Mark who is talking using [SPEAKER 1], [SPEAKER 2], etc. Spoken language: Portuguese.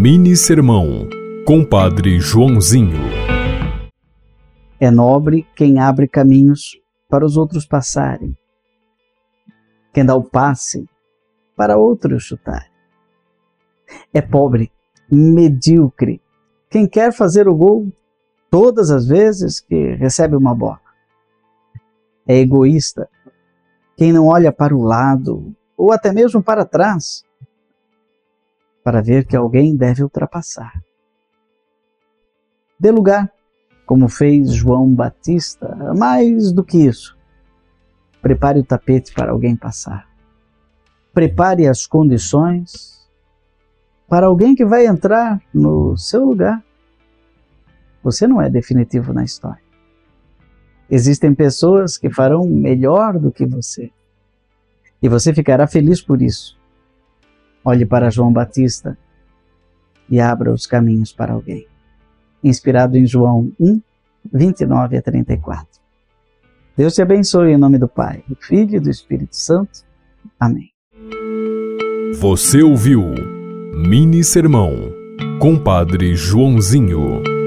[SPEAKER 1] Mini Sermão, Compadre Joãozinho.
[SPEAKER 2] É nobre quem abre caminhos para os outros passarem, quem dá o passe para outros chutarem. É pobre, medíocre, quem quer fazer o gol todas as vezes que recebe uma bola. É egoísta quem não olha para o lado ou até mesmo para trás para ver que alguém deve ultrapassar. Dê lugar, como fez João Batista, mais do que isso. Prepare o tapete para alguém passar. Prepare as condições para alguém que vai entrar no seu lugar. Você não é definitivo na história. Existem pessoas que farão melhor do que você. E você ficará feliz por isso. Olhe para João Batista e abra os caminhos para alguém. Inspirado em João 1, 29 a 34. Deus te abençoe em nome do Pai, do Filho e do Espírito Santo. Amém.
[SPEAKER 1] Você ouviu Mini Sermão, Compadre Joãozinho.